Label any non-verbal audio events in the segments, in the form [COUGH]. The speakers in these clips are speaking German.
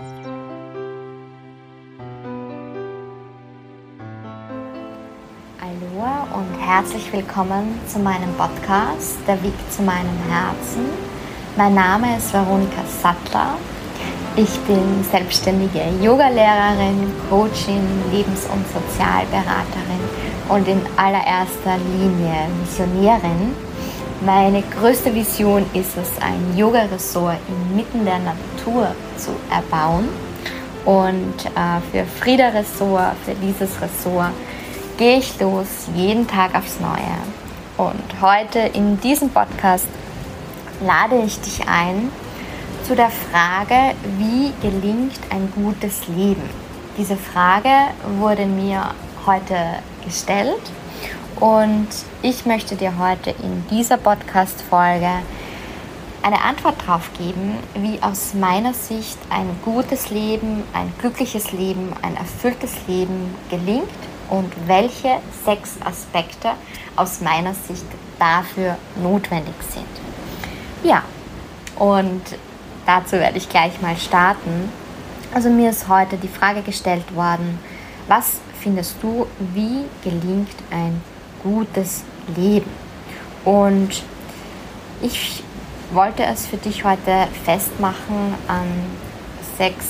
Hallo und herzlich willkommen zu meinem Podcast Der Weg zu meinem Herzen. Mein Name ist Veronika Sattler. Ich bin selbstständige Yogalehrerin, Coachin, Lebens- und Sozialberaterin und in allererster Linie Missionierin. Meine größte Vision ist es, ein Yoga-Ressort inmitten der Natur zu erbauen. Und äh, für Frieda Ressort, für dieses Ressort, gehe ich los jeden Tag aufs Neue. Und heute in diesem Podcast lade ich dich ein zu der Frage, wie gelingt ein gutes Leben? Diese Frage wurde mir heute gestellt und ich möchte dir heute in dieser Podcast-Folge eine Antwort darauf geben, wie aus meiner Sicht ein gutes Leben, ein glückliches Leben, ein erfülltes Leben gelingt und welche sechs Aspekte aus meiner Sicht dafür notwendig sind. Ja, und dazu werde ich gleich mal starten. Also mir ist heute die Frage gestellt worden, was findest du, wie gelingt ein gutes Leben? Und ich wollte es für dich heute festmachen an sechs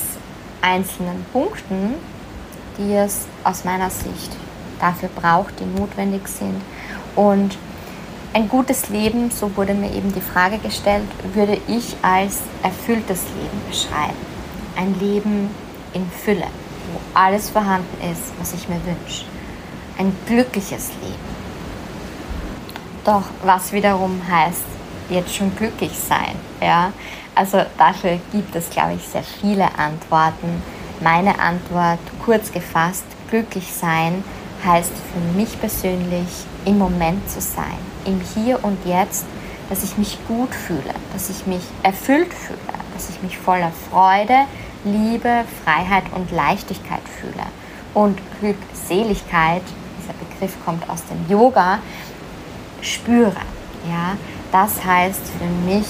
einzelnen Punkten, die es aus meiner Sicht dafür braucht, die notwendig sind. Und ein gutes Leben, so wurde mir eben die Frage gestellt, würde ich als erfülltes Leben beschreiben. Ein Leben in Fülle, wo alles vorhanden ist, was ich mir wünsche. Ein glückliches Leben. Doch was wiederum heißt, jetzt schon glücklich sein. Ja? Also dafür gibt es, glaube ich, sehr viele Antworten. Meine Antwort, kurz gefasst, glücklich sein heißt für mich persönlich, im Moment zu sein, im Hier und Jetzt, dass ich mich gut fühle, dass ich mich erfüllt fühle, dass ich mich voller Freude, Liebe, Freiheit und Leichtigkeit fühle. Und Glückseligkeit, dieser Begriff kommt aus dem Yoga, spüre. Ja? Das heißt für mich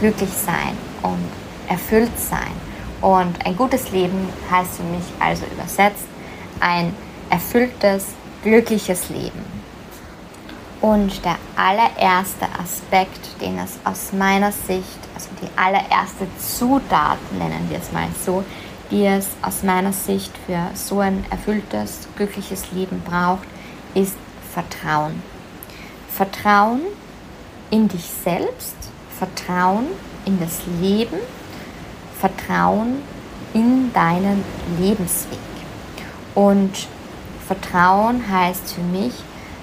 glücklich sein und erfüllt sein. Und ein gutes Leben heißt für mich also übersetzt ein erfülltes, glückliches Leben. Und der allererste Aspekt, den es aus meiner Sicht, also die allererste Zutat, nennen wir es mal so, die es aus meiner Sicht für so ein erfülltes, glückliches Leben braucht, ist Vertrauen. Vertrauen in dich selbst, Vertrauen in das Leben, Vertrauen in deinen Lebensweg. Und Vertrauen heißt für mich,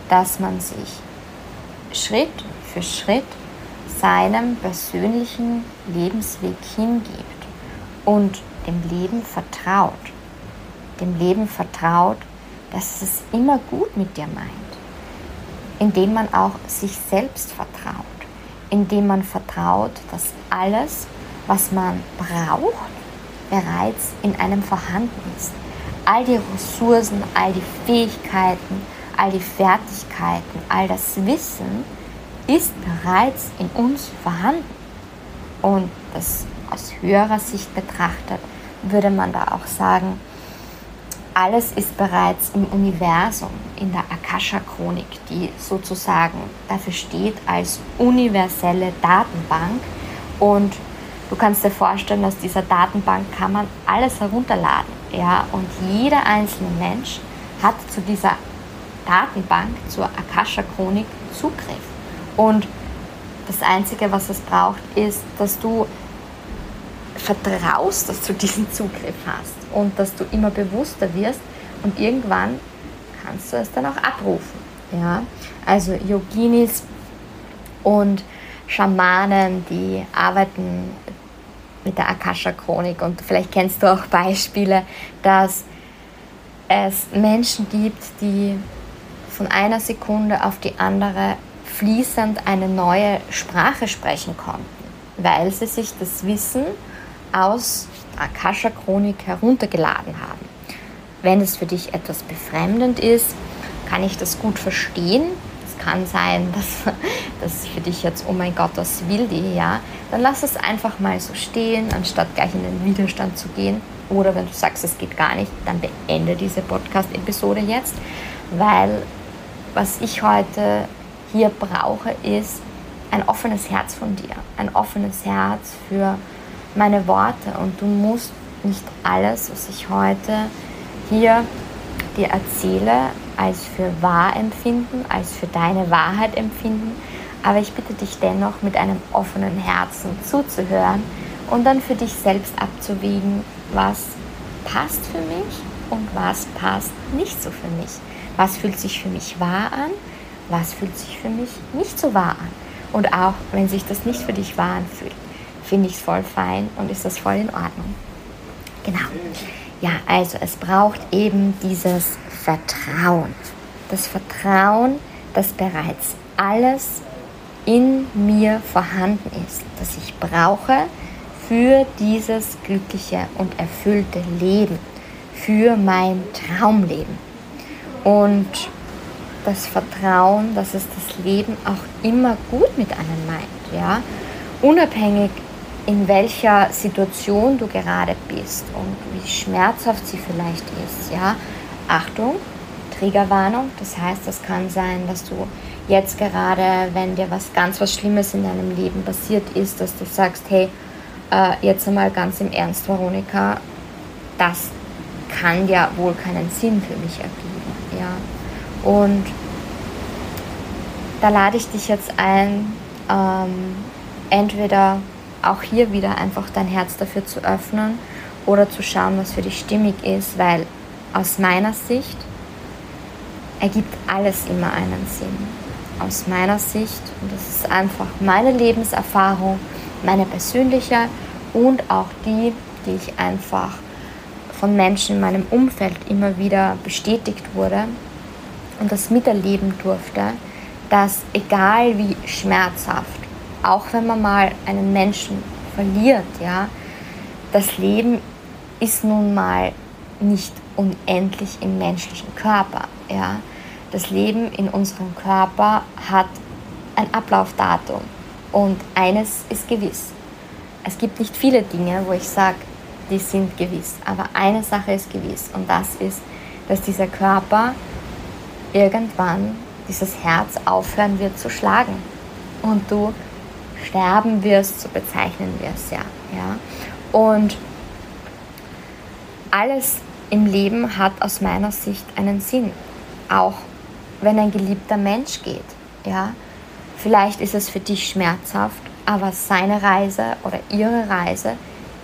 dass man sich Schritt für Schritt seinem persönlichen Lebensweg hingibt und dem Leben vertraut. Dem Leben vertraut, dass es immer gut mit dir meint. Indem man auch sich selbst vertraut. Indem man vertraut, dass alles, was man braucht, bereits in einem vorhanden ist all die Ressourcen, all die Fähigkeiten, all die Fertigkeiten, all das Wissen ist bereits in uns vorhanden. Und das aus höherer Sicht betrachtet, würde man da auch sagen, alles ist bereits im Universum, in der Akasha-Chronik, die sozusagen dafür steht als universelle Datenbank. Und du kannst dir vorstellen, aus dieser Datenbank kann man alles herunterladen. Ja, und jeder einzelne Mensch hat zu dieser Datenbank, zur Akasha-Chronik Zugriff. Und das Einzige, was es braucht, ist, dass du vertraust, dass du diesen Zugriff hast und dass du immer bewusster wirst und irgendwann kannst du es dann auch abrufen. Ja? Also Yoginis und Schamanen, die arbeiten mit der Akasha-Chronik. Und vielleicht kennst du auch Beispiele, dass es Menschen gibt, die von einer Sekunde auf die andere fließend eine neue Sprache sprechen konnten, weil sie sich das Wissen aus Akasha-Chronik heruntergeladen haben. Wenn es für dich etwas befremdend ist, kann ich das gut verstehen. Es kann sein, [LAUGHS] dass das für dich jetzt, oh mein Gott, was will die, ja, dann lass es einfach mal so stehen, anstatt gleich in den Widerstand zu gehen. Oder wenn du sagst, es geht gar nicht, dann beende diese Podcast-Episode jetzt, weil was ich heute hier brauche, ist ein offenes Herz von dir, ein offenes Herz für meine Worte und du musst nicht alles, was ich heute hier dir erzähle, als für wahr empfinden, als für deine Wahrheit empfinden, aber ich bitte dich dennoch mit einem offenen Herzen zuzuhören und dann für dich selbst abzuwägen, was passt für mich und was passt nicht so für mich. Was fühlt sich für mich wahr an, was fühlt sich für mich nicht so wahr an. Und auch wenn sich das nicht für dich wahr anfühlt, finde ich es voll fein und ist das voll in Ordnung. Genau. Ja, also es braucht eben dieses Vertrauen. Das Vertrauen, dass bereits alles in mir vorhanden ist, das ich brauche für dieses glückliche und erfüllte Leben, für mein Traumleben. Und das Vertrauen, dass es das Leben auch immer gut mit einem meint, ja, unabhängig in welcher Situation du gerade bist und wie schmerzhaft sie vielleicht ist. Ja? Achtung, Triggerwarnung, das heißt, das kann sein, dass du jetzt gerade, wenn dir was ganz was Schlimmes in deinem Leben passiert ist, dass du sagst, hey, äh, jetzt einmal ganz im Ernst, Veronika, das kann ja wohl keinen Sinn für mich ergeben. Ja? Und da lade ich dich jetzt ein, ähm, entweder auch hier wieder einfach dein Herz dafür zu öffnen oder zu schauen, was für dich stimmig ist, weil aus meiner Sicht ergibt alles immer einen Sinn. Aus meiner Sicht, und das ist einfach meine Lebenserfahrung, meine persönliche und auch die, die ich einfach von Menschen in meinem Umfeld immer wieder bestätigt wurde und das miterleben durfte, dass egal wie schmerzhaft auch wenn man mal einen Menschen verliert, ja, das Leben ist nun mal nicht unendlich im menschlichen Körper, ja. Das Leben in unserem Körper hat ein Ablaufdatum und eines ist gewiss. Es gibt nicht viele Dinge, wo ich sage, die sind gewiss, aber eine Sache ist gewiss und das ist, dass dieser Körper irgendwann dieses Herz aufhören wird zu schlagen und du sterben wirst, so bezeichnen wir es ja. ja. Und alles im Leben hat aus meiner Sicht einen Sinn. Auch wenn ein geliebter Mensch geht. Ja. Vielleicht ist es für dich schmerzhaft, aber seine Reise oder ihre Reise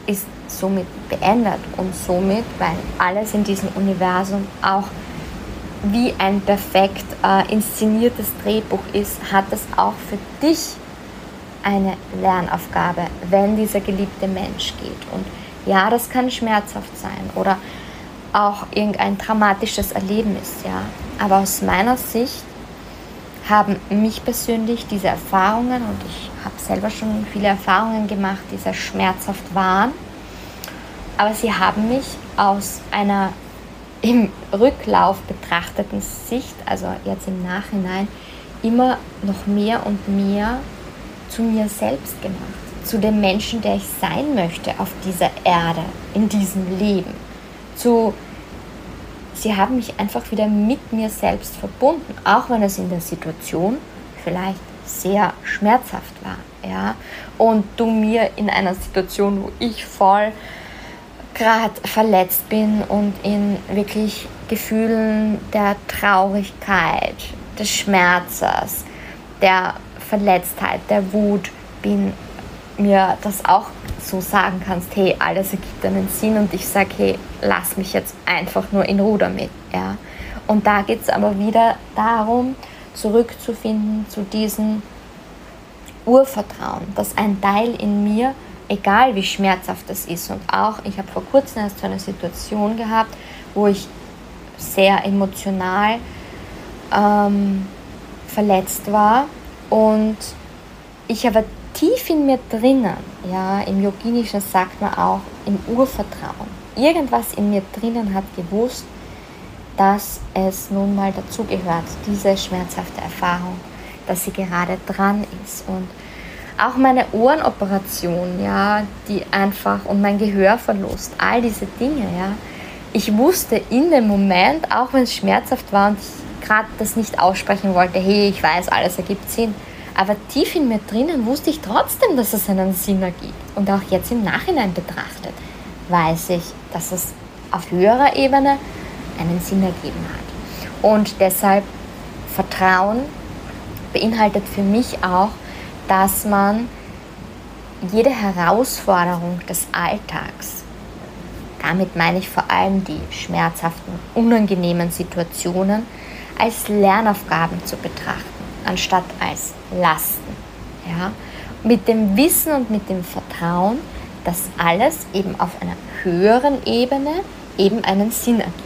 ist somit beendet und somit, weil alles in diesem Universum auch wie ein perfekt äh, inszeniertes Drehbuch ist, hat es auch für dich eine Lernaufgabe, wenn dieser geliebte Mensch geht. Und ja, das kann schmerzhaft sein oder auch irgendein dramatisches Erlebnis, ja. Aber aus meiner Sicht haben mich persönlich diese Erfahrungen, und ich habe selber schon viele Erfahrungen gemacht, die sehr schmerzhaft waren, aber sie haben mich aus einer im Rücklauf betrachteten Sicht, also jetzt im Nachhinein, immer noch mehr und mehr zu mir selbst gemacht, zu dem Menschen, der ich sein möchte auf dieser Erde, in diesem Leben. Zu, sie haben mich einfach wieder mit mir selbst verbunden, auch wenn es in der Situation vielleicht sehr schmerzhaft war. Ja? Und du mir in einer Situation, wo ich voll gerade verletzt bin und in wirklich Gefühlen der Traurigkeit, des Schmerzes, der Verletztheit, der Wut bin, mir das auch so sagen kannst, hey, alles ergibt einen Sinn und ich sage, hey, lass mich jetzt einfach nur in Ruhe damit. Ja? Und da geht es aber wieder darum, zurückzufinden zu diesem Urvertrauen, dass ein Teil in mir, egal wie schmerzhaft das ist, und auch, ich habe vor kurzem erst so eine Situation gehabt, wo ich sehr emotional ähm, verletzt war und ich aber tief in mir drinnen, ja, im Yoginischen sagt man auch, im Urvertrauen, irgendwas in mir drinnen hat gewusst, dass es nun mal dazugehört, diese schmerzhafte Erfahrung, dass sie gerade dran ist. Und auch meine Ohrenoperation, ja, die einfach und mein Gehörverlust, all diese Dinge, ja. Ich wusste in dem Moment, auch wenn es schmerzhaft war und ich gerade das nicht aussprechen wollte, hey, ich weiß, alles ergibt Sinn. Aber tief in mir drinnen wusste ich trotzdem, dass es einen Sinn ergibt. Und auch jetzt im Nachhinein betrachtet, weiß ich, dass es auf höherer Ebene einen Sinn ergeben hat. Und deshalb Vertrauen beinhaltet für mich auch, dass man jede Herausforderung des Alltags, damit meine ich vor allem die schmerzhaften, unangenehmen Situationen, als Lernaufgaben zu betrachten, anstatt als Lasten. Ja? Mit dem Wissen und mit dem Vertrauen, dass alles eben auf einer höheren Ebene eben einen Sinn ergibt.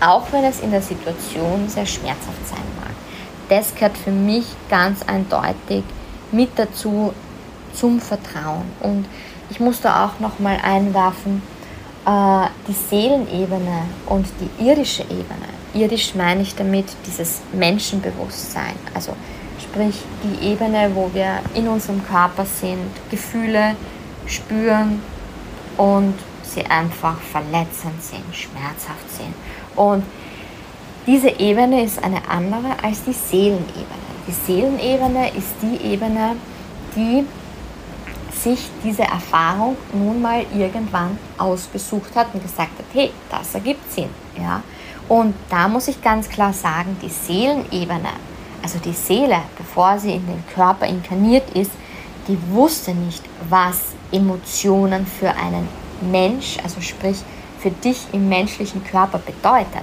Auch wenn es in der Situation sehr schmerzhaft sein mag. Das gehört für mich ganz eindeutig mit dazu zum Vertrauen. Und ich muss da auch nochmal einwerfen, äh, die Seelenebene und die irdische Ebene. Irdisch meine ich damit dieses Menschenbewusstsein. Also sprich die Ebene, wo wir in unserem Körper sind, Gefühle spüren und sie einfach verletzend sind, schmerzhaft sind. Und diese Ebene ist eine andere als die Seelenebene. Die Seelenebene ist die Ebene, die sich diese Erfahrung nun mal irgendwann ausgesucht hat und gesagt hat, hey, das ergibt Sinn. Ja? Und da muss ich ganz klar sagen, die Seelenebene, also die Seele, bevor sie in den Körper inkarniert ist, die wusste nicht, was Emotionen für einen Mensch, also sprich für dich im menschlichen Körper bedeutet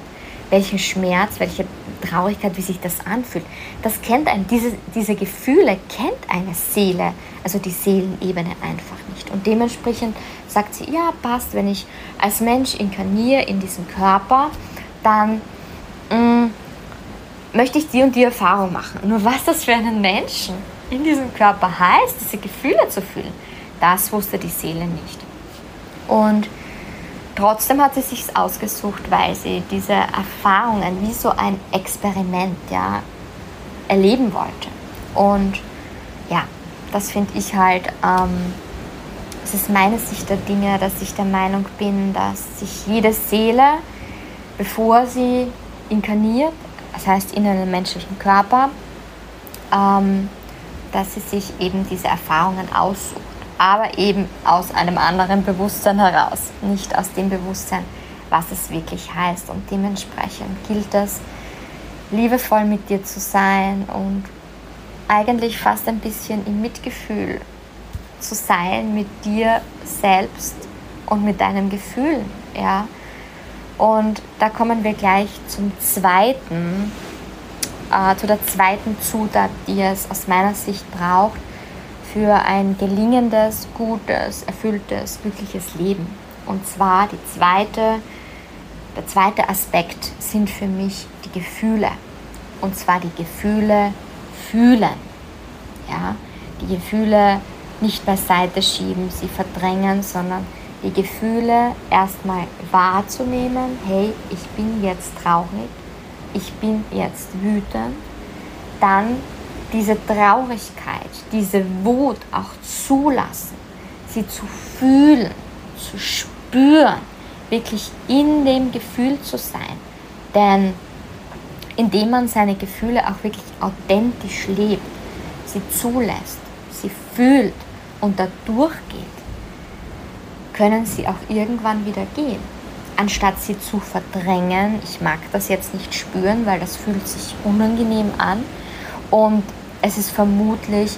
welchen Schmerz, welche Traurigkeit, wie sich das anfühlt. Das kennt ein, diese, diese Gefühle kennt eine Seele, also die Seelenebene einfach nicht. Und dementsprechend sagt sie, ja, passt, wenn ich als Mensch inkarniere in diesem Körper, dann mh, mm, möchte ich die und die Erfahrung machen. Nur was das für einen Menschen in diesem Körper heißt, diese Gefühle zu fühlen, das wusste die Seele nicht. Und Trotzdem hat sie sich ausgesucht, weil sie diese Erfahrungen wie so ein Experiment ja, erleben wollte. Und ja, das finde ich halt, ähm, es ist meine Sicht der Dinge, dass ich der Meinung bin, dass sich jede Seele, bevor sie inkarniert, das heißt in einem menschlichen Körper, ähm, dass sie sich eben diese Erfahrungen aussucht aber eben aus einem anderen Bewusstsein heraus, nicht aus dem Bewusstsein, was es wirklich heißt. Und dementsprechend gilt es, liebevoll mit dir zu sein und eigentlich fast ein bisschen im Mitgefühl zu sein mit dir selbst und mit deinen Gefühlen. Ja? Und da kommen wir gleich zum zweiten, äh, zu der zweiten Zutat, die es aus meiner Sicht braucht, für ein gelingendes, gutes, erfülltes, glückliches Leben. Und zwar die zweite, der zweite Aspekt sind für mich die Gefühle. Und zwar die Gefühle fühlen. Ja? Die Gefühle nicht beiseite schieben, sie verdrängen, sondern die Gefühle erstmal wahrzunehmen. Hey, ich bin jetzt traurig, ich bin jetzt wütend. Dann diese Traurigkeit, diese Wut auch zulassen, sie zu fühlen, zu spüren, wirklich in dem Gefühl zu sein. Denn indem man seine Gefühle auch wirklich authentisch lebt, sie zulässt, sie fühlt und da durchgeht, können sie auch irgendwann wieder gehen. Anstatt sie zu verdrängen, ich mag das jetzt nicht spüren, weil das fühlt sich unangenehm an, und es ist vermutlich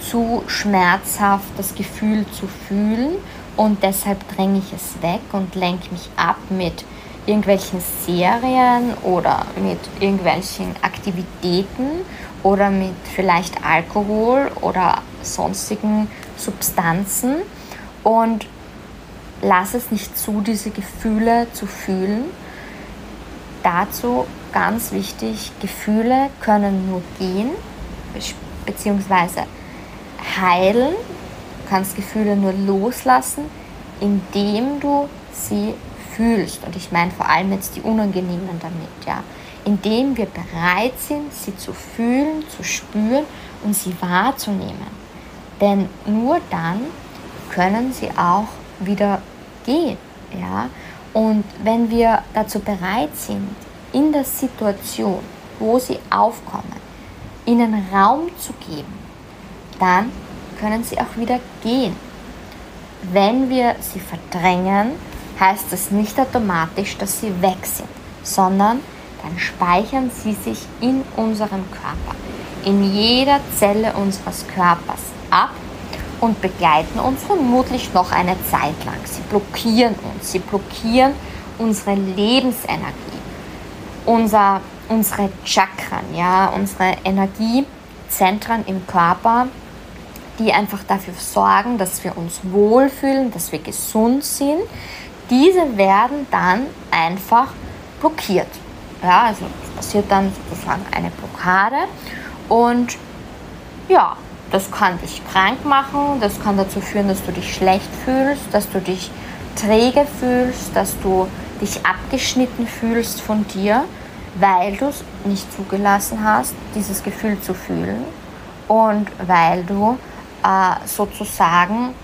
zu schmerzhaft, das Gefühl zu fühlen. Und deshalb dränge ich es weg und lenke mich ab mit irgendwelchen Serien oder mit irgendwelchen Aktivitäten oder mit vielleicht Alkohol oder sonstigen Substanzen und lasse es nicht zu, diese Gefühle zu fühlen. Dazu ganz wichtig, Gefühle können nur gehen, beziehungsweise heilen. Du kannst Gefühle nur loslassen, indem du sie fühlst, und ich meine vor allem jetzt die unangenehmen damit, ja, indem wir bereit sind, sie zu fühlen, zu spüren und sie wahrzunehmen. Denn nur dann können sie auch wieder gehen. Ja? Und wenn wir dazu bereit sind, in der Situation, wo sie aufkommen, ihnen Raum zu geben, dann können sie auch wieder gehen. Wenn wir sie verdrängen, heißt das nicht automatisch, dass sie weg sind, sondern dann speichern sie sich in unserem Körper, in jeder Zelle unseres Körpers ab und begleiten uns vermutlich noch eine Zeit lang. Sie blockieren uns, sie blockieren unsere Lebensenergie, unser, unsere Chakren, ja, unsere Energiezentren im Körper, die einfach dafür sorgen, dass wir uns wohlfühlen, dass wir gesund sind. Diese werden dann einfach blockiert. Ja, also passiert dann sozusagen eine Blockade und ja, das kann dich krank machen, das kann dazu führen, dass du dich schlecht fühlst, dass du dich träge fühlst, dass du dich abgeschnitten fühlst von dir, weil du es nicht zugelassen hast, dieses Gefühl zu fühlen und weil du äh, sozusagen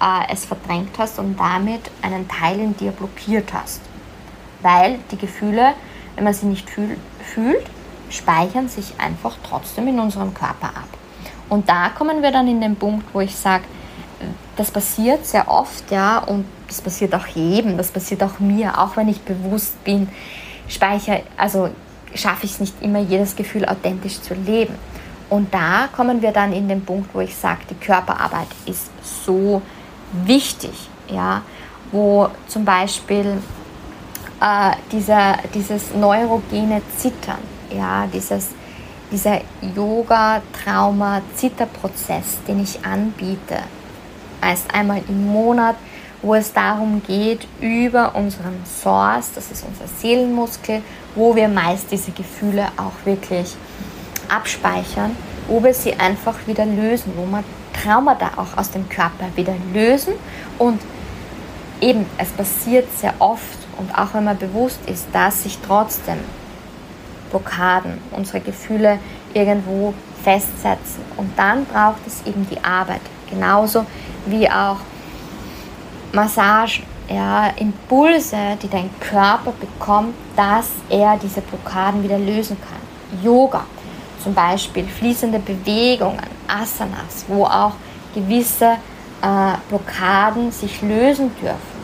äh, es verdrängt hast und damit einen Teil in dir blockiert hast weil die Gefühle, wenn man sie nicht fühl, fühlt, speichern sich einfach trotzdem in unserem Körper ab. Und da kommen wir dann in den Punkt, wo ich sage, das passiert sehr oft, ja, und das passiert auch jedem, das passiert auch mir, auch wenn ich bewusst bin, speichere, also schaffe ich es nicht immer, jedes Gefühl authentisch zu leben. Und da kommen wir dann in den Punkt, wo ich sage, die Körperarbeit ist so wichtig, ja, wo zum Beispiel äh, dieser, dieses neurogene Zittern, ja, dieses, dieser Yoga-Trauma-Zitterprozess, den ich anbiete, erst einmal im Monat, wo es darum geht, über unseren Source, das ist unser Seelenmuskel, wo wir meist diese Gefühle auch wirklich abspeichern, wo wir sie einfach wieder lösen, wo wir Traumata auch aus dem Körper wieder lösen. Und eben, es passiert sehr oft und auch wenn man bewusst ist, dass sich trotzdem Blockaden, unsere Gefühle irgendwo festsetzen. Und dann braucht es eben die Arbeit. Genauso wie auch Massagen, ja, Impulse, die dein Körper bekommt, dass er diese Blockaden wieder lösen kann. Yoga, zum Beispiel fließende Bewegungen, Asanas, wo auch gewisse äh, Blockaden sich lösen dürfen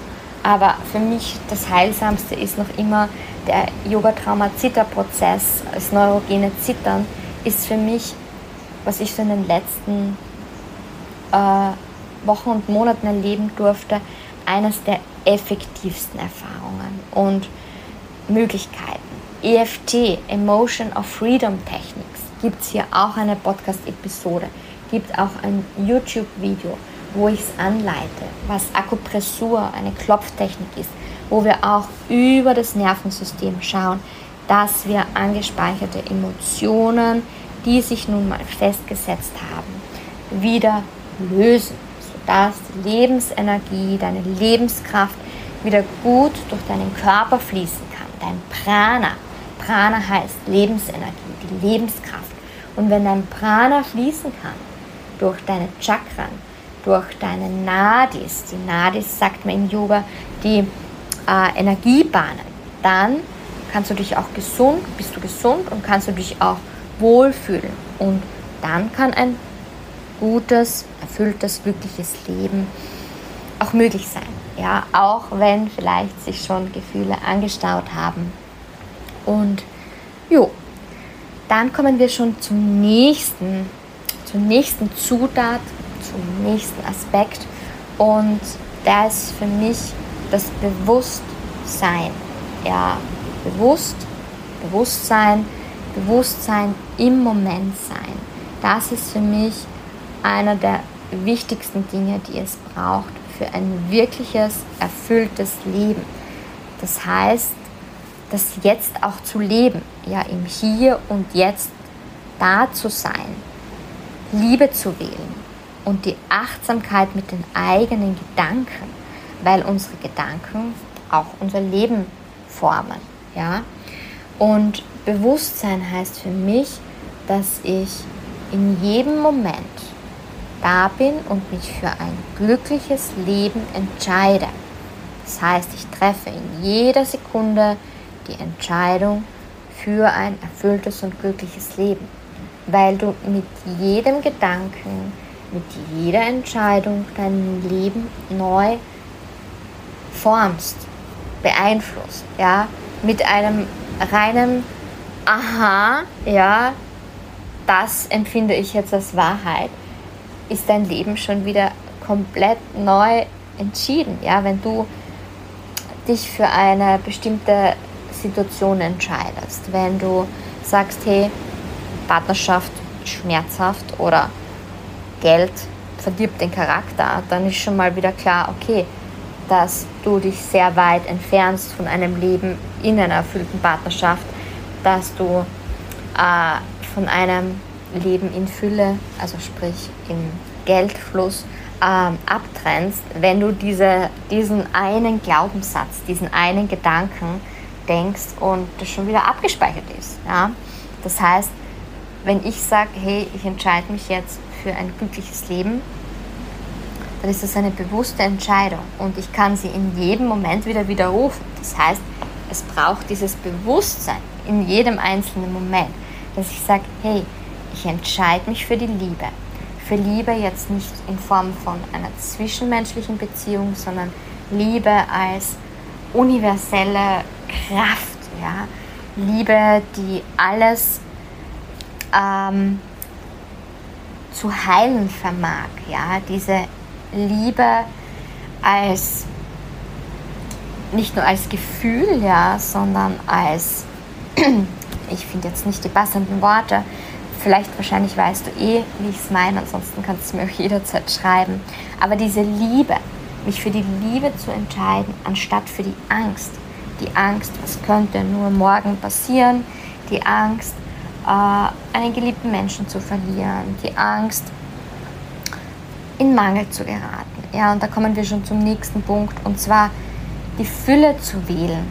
aber für mich das Heilsamste ist noch immer der Yoga-Trauma-Zitter-Prozess, das neurogene Zittern, ist für mich, was ich so in den letzten äh, Wochen und Monaten erleben durfte, eines der effektivsten Erfahrungen und Möglichkeiten. EFT, Emotion of Freedom Techniques, gibt es hier auch eine Podcast-Episode, gibt auch ein YouTube-Video wo ich es anleite, was Akupressur, eine Klopftechnik ist, wo wir auch über das Nervensystem schauen, dass wir angespeicherte Emotionen, die sich nun mal festgesetzt haben, wieder lösen, sodass die Lebensenergie, deine Lebenskraft wieder gut durch deinen Körper fließen kann. Dein Prana. Prana heißt Lebensenergie, die Lebenskraft. Und wenn dein Prana fließen kann durch deine Chakren, durch deine Nadis, die Nadis sagt man im Yoga, die äh, Energiebahnen, dann kannst du dich auch gesund, bist du gesund und kannst du dich auch wohlfühlen. Und dann kann ein gutes, erfülltes, glückliches Leben auch möglich sein. Ja, auch wenn vielleicht sich schon Gefühle angestaut haben. Und jo, dann kommen wir schon zum nächsten, zur nächsten Zutat, zum nächsten Aspekt und da ist für mich das Bewusstsein. Ja, bewusst, Bewusstsein, Bewusstsein im Moment sein. Das ist für mich einer der wichtigsten Dinge, die es braucht für ein wirkliches, erfülltes Leben. Das heißt, das Jetzt auch zu leben, ja, im Hier und Jetzt da zu sein, Liebe zu wählen, und die Achtsamkeit mit den eigenen Gedanken, weil unsere Gedanken auch unser Leben formen. Ja? Und Bewusstsein heißt für mich, dass ich in jedem Moment da bin und mich für ein glückliches Leben entscheide. Das heißt, ich treffe in jeder Sekunde die Entscheidung für ein erfülltes und glückliches Leben, weil du mit jedem Gedanken, mit jeder Entscheidung dein Leben neu formst, beeinflusst, ja, mit einem reinen Aha, ja, das empfinde ich jetzt als Wahrheit, ist dein Leben schon wieder komplett neu entschieden, ja, wenn du dich für eine bestimmte Situation entscheidest, wenn du sagst, hey, Partnerschaft schmerzhaft oder Geld verdirbt den Charakter, dann ist schon mal wieder klar, okay, dass du dich sehr weit entfernst von einem Leben in einer erfüllten Partnerschaft, dass du äh, von einem Leben in Fülle, also sprich im Geldfluss, äh, abtrennst, wenn du diese, diesen einen Glaubenssatz, diesen einen Gedanken denkst und das schon wieder abgespeichert ist. Ja? Das heißt, wenn ich sage, hey, ich entscheide mich jetzt für ein glückliches Leben, dann ist das eine bewusste Entscheidung und ich kann sie in jedem Moment wieder widerrufen. Das heißt, es braucht dieses Bewusstsein in jedem einzelnen Moment, dass ich sage, hey, ich entscheide mich für die Liebe. Für Liebe jetzt nicht in Form von einer zwischenmenschlichen Beziehung, sondern Liebe als universelle Kraft, ja? Liebe, die alles ähm, zu heilen vermag, ja, diese Liebe als nicht nur als Gefühl, ja, sondern als [CLEARS THROAT] ich finde jetzt nicht die passenden Worte. Vielleicht wahrscheinlich weißt du eh, wie ich es meine, ansonsten kannst du mir auch jederzeit schreiben. Aber diese Liebe, mich für die Liebe zu entscheiden, anstatt für die Angst. Die Angst, was könnte nur morgen passieren, die Angst, äh, einen geliebten Menschen zu verlieren, die Angst, in Mangel zu geraten. Ja, und da kommen wir schon zum nächsten Punkt, und zwar die Fülle zu wählen,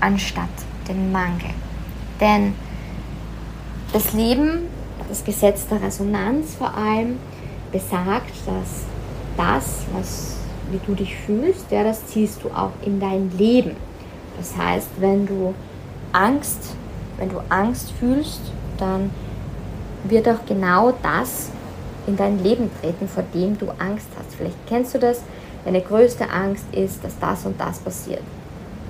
anstatt den Mangel. Denn das Leben, das Gesetz der Resonanz vor allem, besagt, dass das, was, wie du dich fühlst, ja, das ziehst du auch in dein Leben. Das heißt, wenn du Angst, wenn du Angst fühlst, dann wird auch genau das in dein Leben treten, vor dem du Angst hast. Vielleicht kennst du das. Deine größte Angst ist, dass das und das passiert.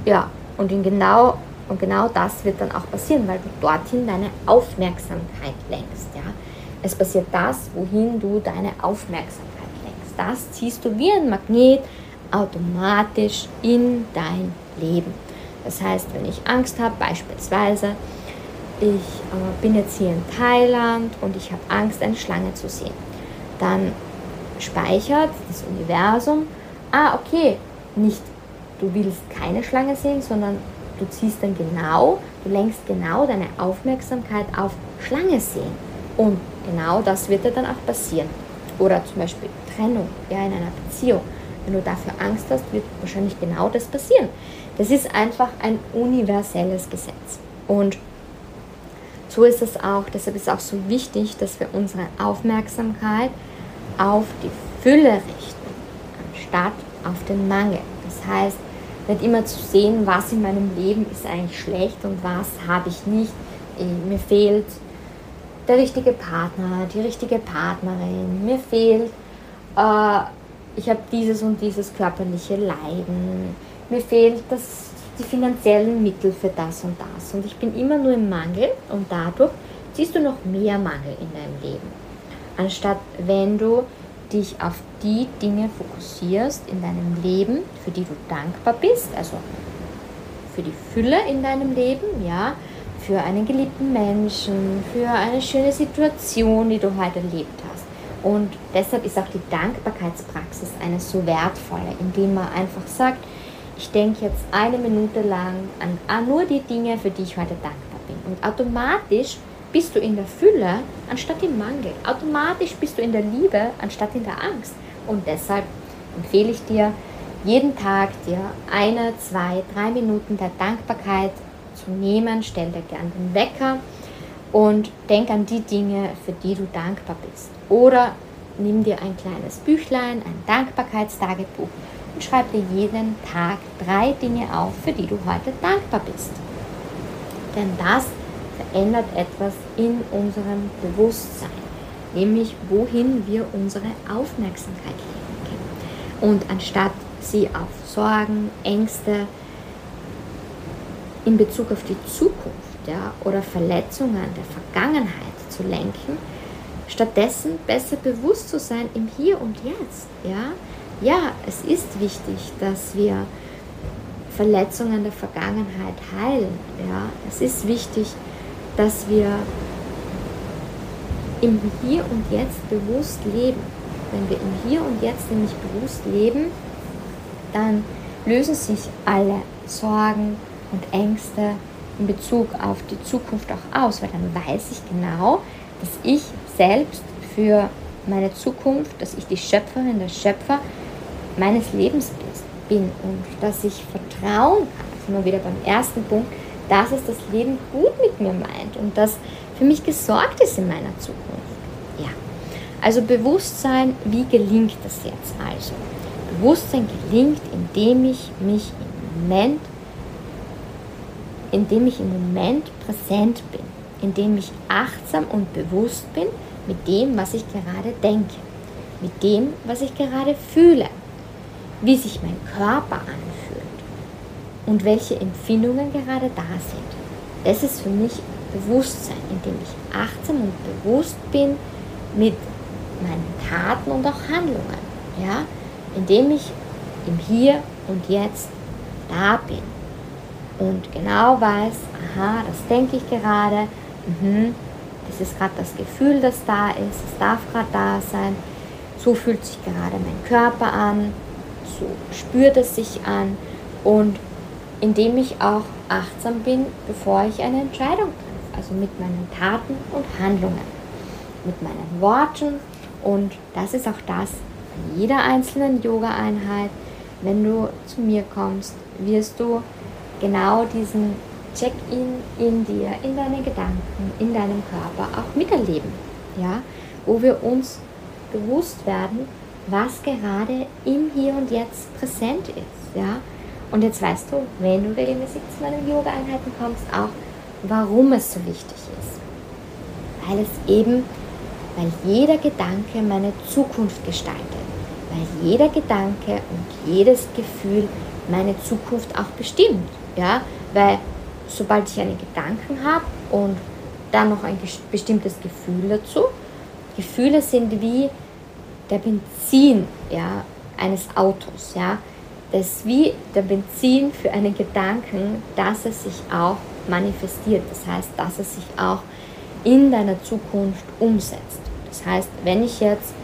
Ja, und in genau, und genau das wird dann auch passieren, weil du dorthin deine Aufmerksamkeit lenkst. Ja? Es passiert das, wohin du deine Aufmerksamkeit lenkst. Das ziehst du wie ein Magnet automatisch in dein Leben. Das heißt, wenn ich Angst habe, beispielsweise, ich äh, bin jetzt hier in Thailand und ich habe Angst, eine Schlange zu sehen, dann speichert das Universum, ah, okay, nicht du willst keine Schlange sehen, sondern du ziehst dann genau, du lenkst genau deine Aufmerksamkeit auf Schlange sehen. Und genau das wird dir dann auch passieren. Oder zum Beispiel Trennung, ja, in einer Beziehung. Wenn du dafür Angst hast, wird wahrscheinlich genau das passieren. Das ist einfach ein universelles Gesetz. Und so ist es auch, deshalb ist es auch so wichtig, dass wir unsere Aufmerksamkeit auf die Fülle richten, anstatt auf den Mangel. Das heißt, nicht immer zu sehen, was in meinem Leben ist eigentlich schlecht und was habe ich nicht. Mir fehlt der richtige Partner, die richtige Partnerin, mir fehlt, äh, ich habe dieses und dieses körperliche Leiden, mir fehlt das, die finanziellen Mittel für das und das und ich bin immer nur im Mangel und dadurch siehst du noch mehr Mangel in deinem Leben. Anstatt wenn du dich auf die Dinge fokussierst in deinem Leben, für die du dankbar bist, also für die Fülle in deinem Leben, ja, für einen geliebten Menschen, für eine schöne Situation, die du heute erlebt hast. Und deshalb ist auch die Dankbarkeitspraxis eine so wertvolle, indem man einfach sagt, ich denke jetzt eine Minute lang an, an nur die Dinge, für die ich heute dankbar bin. Und automatisch bist du in der Fülle anstatt im Mangel. Automatisch bist du in der Liebe anstatt in der Angst. Und deshalb empfehle ich dir, jeden Tag dir eine, zwei, drei Minuten der Dankbarkeit zu nehmen. Stell dir gern den Wecker und denk an die Dinge, für die du dankbar bist. Oder nimm dir ein kleines Büchlein, ein Dankbarkeitstagebuch und schreib dir jeden Tag drei Dinge auf, für die du heute dankbar bist. Denn das verändert etwas in unserem Bewusstsein, nämlich wohin wir unsere Aufmerksamkeit lenken. Und anstatt sie auf Sorgen, Ängste in Bezug auf die Zukunft ja, oder Verletzungen der Vergangenheit zu lenken, stattdessen besser bewusst zu sein im Hier und Jetzt. Ja, ja es ist wichtig, dass wir Verletzungen der Vergangenheit heilen. Ja, es ist wichtig, dass wir im Hier und Jetzt bewusst leben. Wenn wir im Hier und Jetzt nämlich bewusst leben, dann lösen sich alle Sorgen und Ängste in Bezug auf die Zukunft auch aus, weil dann weiß ich genau, dass ich selbst für meine Zukunft, dass ich die Schöpferin, der Schöpfer meines Lebens bin und dass ich vertrauen kann, also nur wieder beim ersten Punkt, dass es das Leben gut mit mir meint und dass für mich gesorgt ist in meiner Zukunft. Ja, also Bewusstsein, wie gelingt das jetzt also? Bewusstsein gelingt, indem ich mich im Moment, indem ich im Moment präsent bin, indem ich achtsam und bewusst bin mit dem, was ich gerade denke, mit dem, was ich gerade fühle, wie sich mein Körper anfühlt und welche Empfindungen gerade da sind. Das ist für mich Bewusstsein, indem ich achtsam und bewusst bin mit meinen Taten und auch Handlungen. Ja? indem ich im Hier und Jetzt da bin und genau weiß, aha, das denke ich gerade, mhm, das ist gerade das Gefühl, das da ist, es darf gerade da sein, so fühlt sich gerade mein Körper an, so spürt es sich an und indem ich auch achtsam bin, bevor ich eine Entscheidung treffe, also mit meinen Taten und Handlungen, mit meinen Worten und das ist auch das, in jeder einzelnen Yoga-Einheit, wenn du zu mir kommst, wirst du genau diesen Check-in in dir, in deine Gedanken, in deinem Körper auch miterleben. Ja? Wo wir uns bewusst werden, was gerade im Hier und Jetzt präsent ist. Ja? Und jetzt weißt du, wenn du regelmäßig zu meinen Yoga-Einheiten kommst, auch warum es so wichtig ist. Weil es eben weil jeder Gedanke meine Zukunft gestaltet, weil jeder Gedanke und jedes Gefühl meine Zukunft auch bestimmt. Ja? Weil sobald ich einen Gedanken habe und dann noch ein bestimmtes Gefühl dazu, Gefühle sind wie der Benzin ja, eines Autos. Ja? Das ist wie der Benzin für einen Gedanken, dass es sich auch manifestiert. Das heißt, dass es sich auch in deiner Zukunft umsetzt. Das heißt, wenn ich jetzt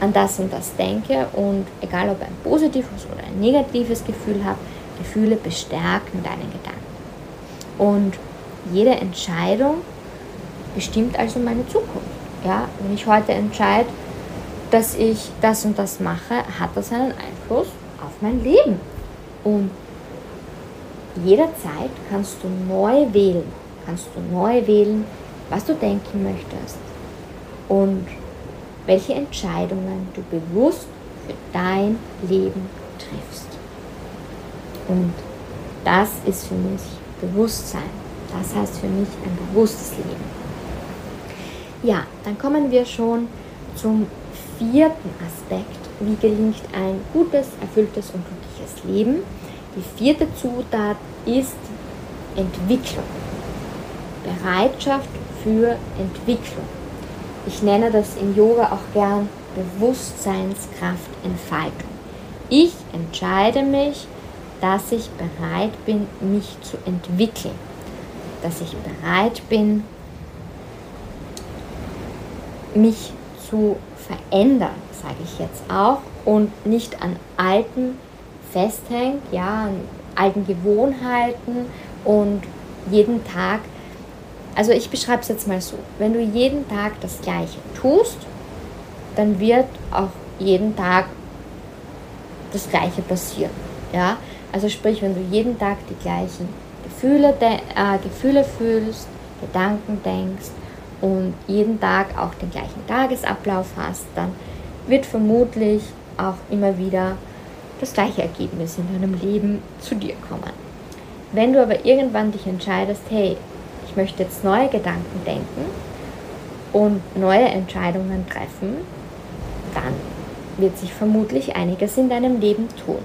an das und das denke und egal ob ein positives oder ein negatives Gefühl habe, Gefühle bestärken deinen Gedanken. Und jede Entscheidung bestimmt also meine Zukunft. Ja, wenn ich heute entscheide, dass ich das und das mache, hat das einen Einfluss auf mein Leben. Und jederzeit kannst du neu wählen, kannst du neu wählen, was du denken möchtest, und welche Entscheidungen du bewusst für dein Leben triffst. Und das ist für mich Bewusstsein. Das heißt für mich ein bewusstes Leben. Ja, dann kommen wir schon zum vierten Aspekt. Wie gelingt ein gutes, erfülltes und glückliches Leben? Die vierte Zutat ist Entwicklung. Bereitschaft für Entwicklung. Ich nenne das im Yoga auch gern Bewusstseinskraftentfaltung. Ich entscheide mich, dass ich bereit bin, mich zu entwickeln, dass ich bereit bin, mich zu verändern, sage ich jetzt auch, und nicht an alten festhängt, ja, an alten Gewohnheiten und jeden Tag also ich beschreibe es jetzt mal so, wenn du jeden Tag das gleiche tust, dann wird auch jeden Tag das Gleiche passieren. Ja? Also sprich, wenn du jeden Tag die gleichen Gefühle, äh, Gefühle fühlst, Gedanken denkst und jeden Tag auch den gleichen Tagesablauf hast, dann wird vermutlich auch immer wieder das gleiche Ergebnis in deinem Leben zu dir kommen. Wenn du aber irgendwann dich entscheidest, hey, ich möchte jetzt neue Gedanken denken und neue Entscheidungen treffen, dann wird sich vermutlich einiges in deinem Leben tun.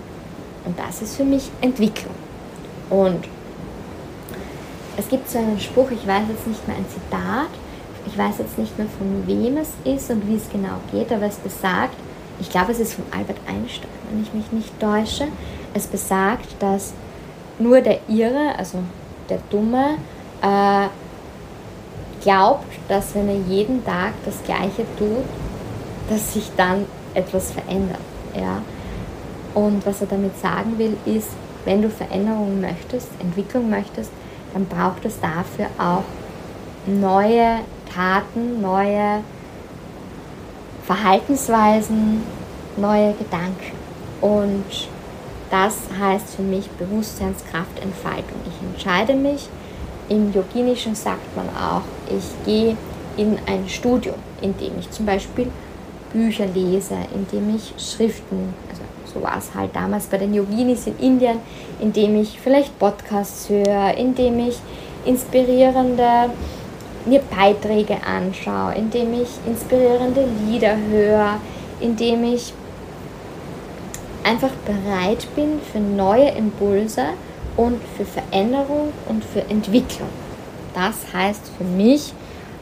Und das ist für mich Entwicklung. Und es gibt so einen Spruch, ich weiß jetzt nicht mehr ein Zitat, ich weiß jetzt nicht mehr von wem es ist und wie es genau geht, aber es besagt, ich glaube es ist von Albert Einstein, wenn ich mich nicht täusche, es besagt, dass nur der Irre, also der Dumme, äh, glaubt, dass wenn er jeden Tag das Gleiche tut, dass sich dann etwas verändert. Ja? Und was er damit sagen will, ist, wenn du Veränderung möchtest, Entwicklung möchtest, dann braucht es dafür auch neue Taten, neue Verhaltensweisen, neue Gedanken. Und das heißt für mich Bewusstseinskraftentfaltung. Ich entscheide mich, im Yoginischen sagt man auch, ich gehe in ein Studium, in dem ich zum Beispiel Bücher lese, in dem ich Schriften, also so war es halt damals bei den Yoginis in Indien, indem ich vielleicht Podcasts höre, indem ich inspirierende mir Beiträge anschaue, indem ich inspirierende Lieder höre, indem ich einfach bereit bin für neue Impulse und für Veränderung und für Entwicklung. Das heißt für mich,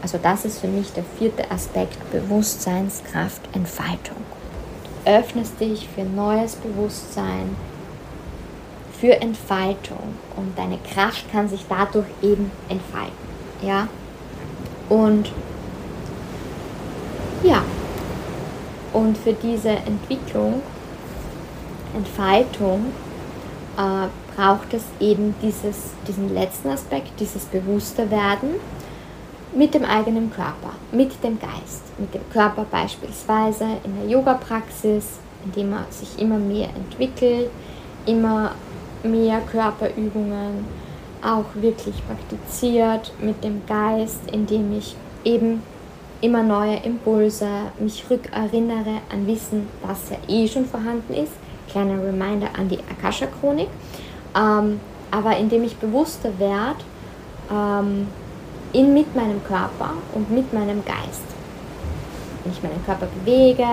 also das ist für mich der vierte Aspekt Bewusstseinskraft, Entfaltung öffnest dich für neues Bewusstsein, für Entfaltung und deine Kraft kann sich dadurch eben entfalten. Ja? Und ja, und für diese Entwicklung, Entfaltung, äh, braucht es eben dieses, diesen letzten Aspekt, dieses Bewussterwerden mit dem eigenen Körper, mit dem Geist, mit dem Körper beispielsweise in der Yoga-Praxis, indem er sich immer mehr entwickelt, immer mehr Körperübungen auch wirklich praktiziert, mit dem Geist, indem ich eben immer neue Impulse, mich rückerinnere an Wissen, das ja eh schon vorhanden ist. Kleiner Reminder an die Akasha-Chronik. Ähm, aber indem ich bewusster werde, ähm, in, mit meinem Körper und mit meinem Geist. Wenn ich meinen Körper bewege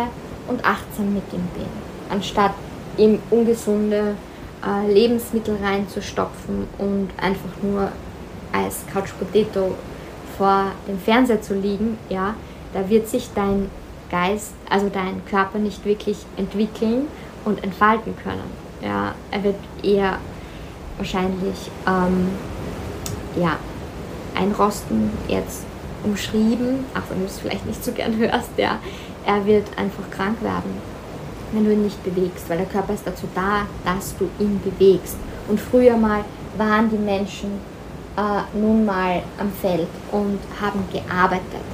und achtsam mit ihm bin, anstatt ihm ungesunde äh, Lebensmittel reinzustopfen und einfach nur als Couch Potato vor dem Fernseher zu liegen, ja, da wird sich dein Geist, also dein Körper nicht wirklich entwickeln und entfalten können. Ja, er wird eher wahrscheinlich ähm, ja, Einrosten jetzt umschrieben, auch wenn du es vielleicht nicht so gern hörst, ja, er wird einfach krank werden, wenn du ihn nicht bewegst, weil der Körper ist dazu da, dass du ihn bewegst. Und früher mal waren die Menschen äh, nun mal am Feld und haben gearbeitet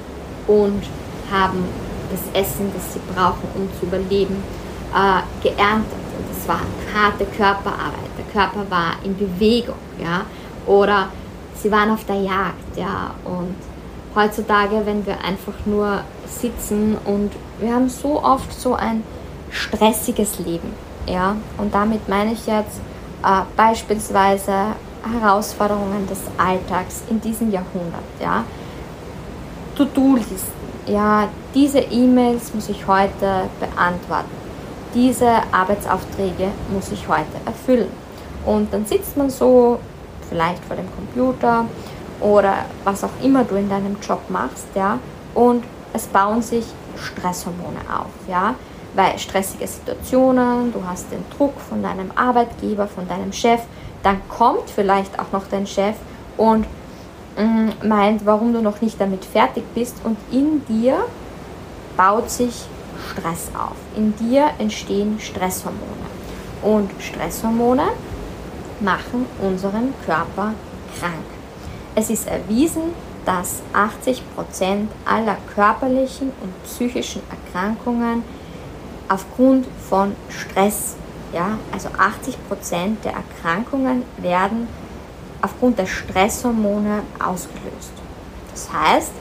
und haben das Essen, das sie brauchen, um zu überleben, äh, geerntet. Und das war harte Körperarbeit. Der Körper war in Bewegung, ja. Oder sie waren auf der Jagd, ja. Und heutzutage, wenn wir einfach nur sitzen und wir haben so oft so ein stressiges Leben, ja. Und damit meine ich jetzt äh, beispielsweise Herausforderungen des Alltags in diesem Jahrhundert, ja. To-Do-Listen, ja, diese E-Mails muss ich heute beantworten. Diese Arbeitsaufträge muss ich heute erfüllen. Und dann sitzt man so vielleicht vor dem Computer oder was auch immer du in deinem Job machst, ja, und es bauen sich Stresshormone auf, ja, weil stressige Situationen, du hast den Druck von deinem Arbeitgeber, von deinem Chef, dann kommt vielleicht auch noch dein Chef und mm, meint, warum du noch nicht damit fertig bist und in dir baut sich Stress auf. In dir entstehen Stresshormone. Und Stresshormone machen unseren Körper krank. Es ist erwiesen, dass 80% aller körperlichen und psychischen Erkrankungen aufgrund von Stress Ja, also 80% der Erkrankungen werden aufgrund der Stresshormone ausgelöst. Das heißt,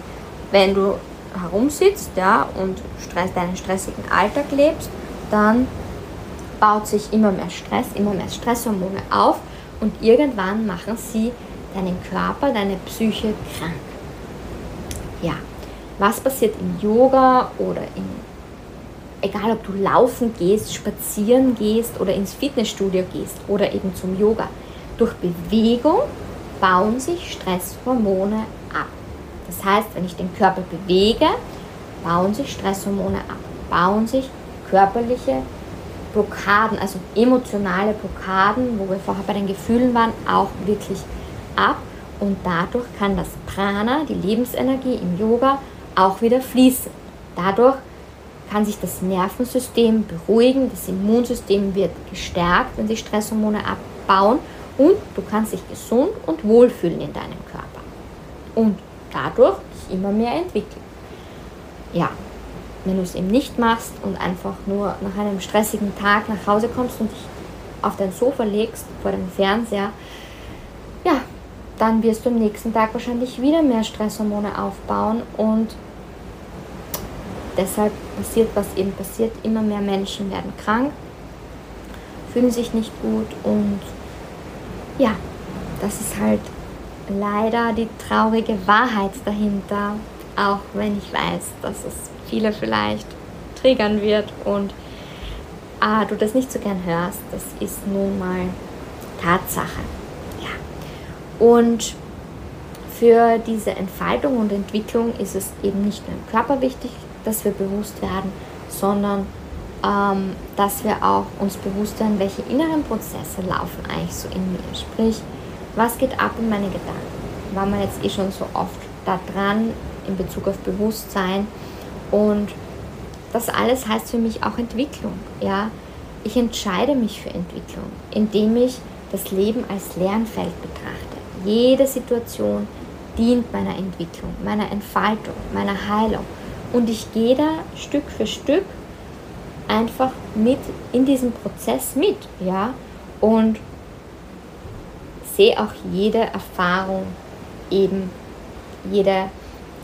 wenn du herumsitzt ja, und Stress, deinen stressigen Alltag lebst, dann baut sich immer mehr Stress, immer mehr Stresshormone auf und irgendwann machen sie deinen Körper, deine Psyche krank. Ja, was passiert im Yoga oder in, egal ob du laufen gehst, spazieren gehst oder ins Fitnessstudio gehst oder eben zum Yoga. Durch Bewegung bauen sich Stresshormone ab. Das heißt, wenn ich den Körper bewege, bauen sich Stresshormone ab, bauen sich körperliche Blockaden, also emotionale Blockaden, wo wir vorher bei den Gefühlen waren, auch wirklich ab. Und dadurch kann das Prana, die Lebensenergie im Yoga, auch wieder fließen. Dadurch kann sich das Nervensystem beruhigen, das Immunsystem wird gestärkt, wenn sich Stresshormone abbauen und du kannst dich gesund und wohlfühlen in deinem Körper. Und dadurch dich immer mehr entwickeln. Ja, wenn du es eben nicht machst und einfach nur nach einem stressigen Tag nach Hause kommst und dich auf dein Sofa legst vor dem Fernseher, ja, dann wirst du am nächsten Tag wahrscheinlich wieder mehr Stresshormone aufbauen und deshalb passiert, was eben passiert. Immer mehr Menschen werden krank, fühlen sich nicht gut und ja, das ist halt leider die traurige Wahrheit dahinter, auch wenn ich weiß, dass es viele vielleicht triggern wird und ah, du das nicht so gern hörst. Das ist nun mal Tatsache. Ja. Und für diese Entfaltung und Entwicklung ist es eben nicht nur im Körper wichtig, dass wir bewusst werden, sondern ähm, dass wir auch uns bewusst werden, welche inneren Prozesse laufen eigentlich so in mir. Sprich, was geht ab in meine Gedanken? War man jetzt eh schon so oft da dran in Bezug auf Bewusstsein und das alles heißt für mich auch Entwicklung. Ja, ich entscheide mich für Entwicklung, indem ich das Leben als Lernfeld betrachte. Jede Situation dient meiner Entwicklung, meiner Entfaltung, meiner Heilung. Und ich gehe da Stück für Stück einfach mit in diesem Prozess mit, ja, und sehe auch jede Erfahrung eben, jede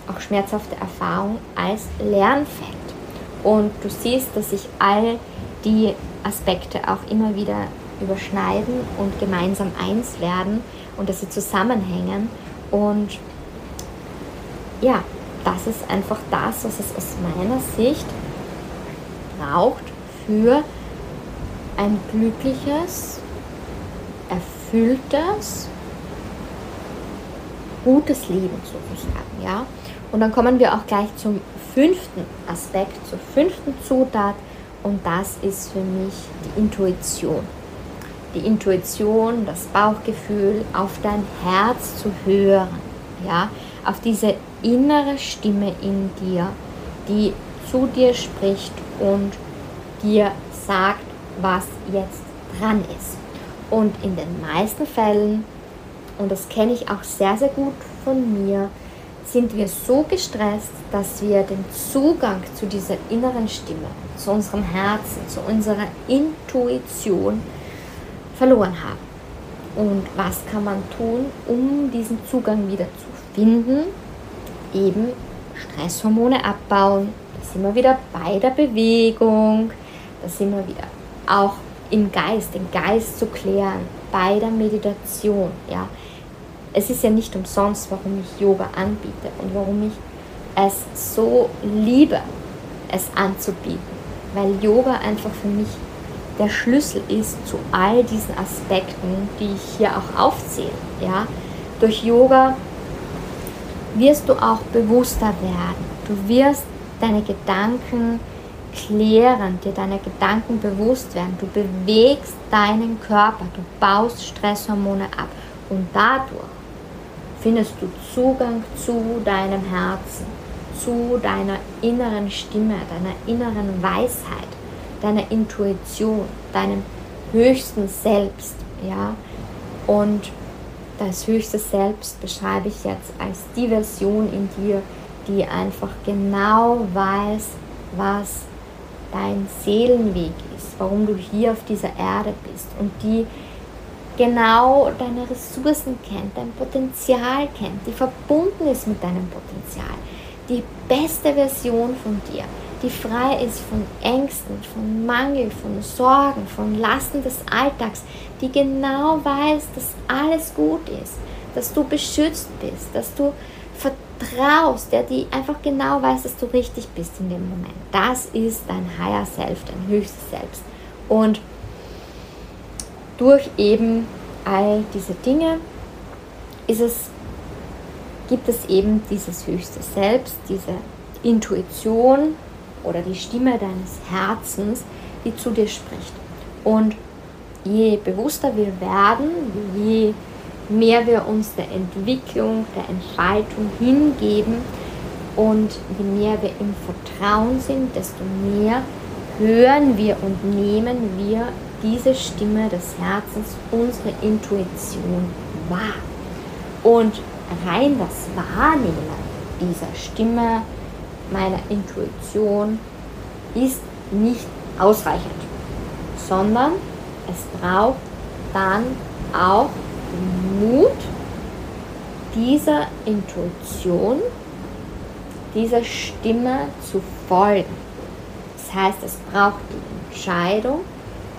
auch schmerzhafte Erfahrung als Lernfeld. Und du siehst, dass sich all die Aspekte auch immer wieder überschneiden und gemeinsam eins werden und dass sie zusammenhängen. Und ja, das ist einfach das, was es aus meiner Sicht braucht für ein glückliches, erfülltes, gutes Leben sozusagen. Ja? Und dann kommen wir auch gleich zum fünften Aspekt, zur fünften Zutat und das ist für mich die Intuition. Die Intuition, das Bauchgefühl, auf dein Herz zu hören, ja, auf diese innere Stimme in dir, die zu dir spricht und dir sagt, was jetzt dran ist. Und in den meisten Fällen, und das kenne ich auch sehr, sehr gut von mir, sind wir so gestresst, dass wir den Zugang zu dieser inneren Stimme, zu unserem Herzen, zu unserer Intuition verloren haben. Und was kann man tun, um diesen Zugang wieder zu finden? Eben Stresshormone abbauen. Da sind wir wieder bei der Bewegung. Da sind wir wieder auch im Geist, den Geist zu klären, bei der Meditation. Ja. Es ist ja nicht umsonst, warum ich Yoga anbiete und warum ich es so liebe, es anzubieten. Weil Yoga einfach für mich der Schlüssel ist zu all diesen Aspekten, die ich hier auch aufzähle. Ja? Durch Yoga wirst du auch bewusster werden. Du wirst deine Gedanken klären, dir deine Gedanken bewusst werden. Du bewegst deinen Körper, du baust Stresshormone ab und dadurch findest du Zugang zu deinem Herzen, zu deiner inneren Stimme, deiner inneren Weisheit, deiner Intuition, deinem höchsten Selbst, ja? Und das höchste Selbst beschreibe ich jetzt als die Version in dir, die einfach genau weiß, was dein Seelenweg ist, warum du hier auf dieser Erde bist und die genau deine Ressourcen kennt, dein Potenzial kennt, die verbunden ist mit deinem Potenzial, die beste Version von dir, die frei ist von Ängsten, von Mangel, von Sorgen, von Lasten des Alltags, die genau weiß, dass alles gut ist, dass du beschützt bist, dass du vertraust, der die einfach genau weiß, dass du richtig bist in dem Moment. Das ist dein Higher Self, dein höchstes Selbst. Und durch eben all diese Dinge ist es, gibt es eben dieses höchste Selbst, diese Intuition oder die Stimme deines Herzens, die zu dir spricht. Und je bewusster wir werden, je mehr wir uns der Entwicklung, der Entfaltung hingeben und je mehr wir im Vertrauen sind, desto mehr hören wir und nehmen wir diese Stimme des Herzens, unsere Intuition wahr. Und rein das Wahrnehmen dieser Stimme, meiner Intuition, ist nicht ausreichend, sondern es braucht dann auch Mut, dieser Intuition, dieser Stimme zu folgen. Das heißt, es braucht die Entscheidung,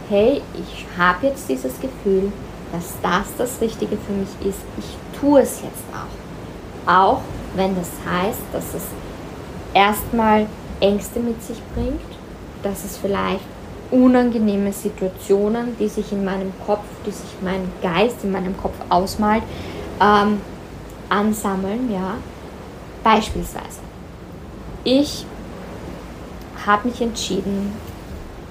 hey, ich habe jetzt dieses Gefühl, dass das das Richtige für mich ist. Ich tue es jetzt auch. Auch wenn das heißt, dass es erstmal Ängste mit sich bringt, dass es vielleicht unangenehme Situationen, die sich in meinem Kopf, die sich mein Geist in meinem Kopf ausmalt, ähm, ansammeln. Ja. Beispielsweise, ich habe mich entschieden,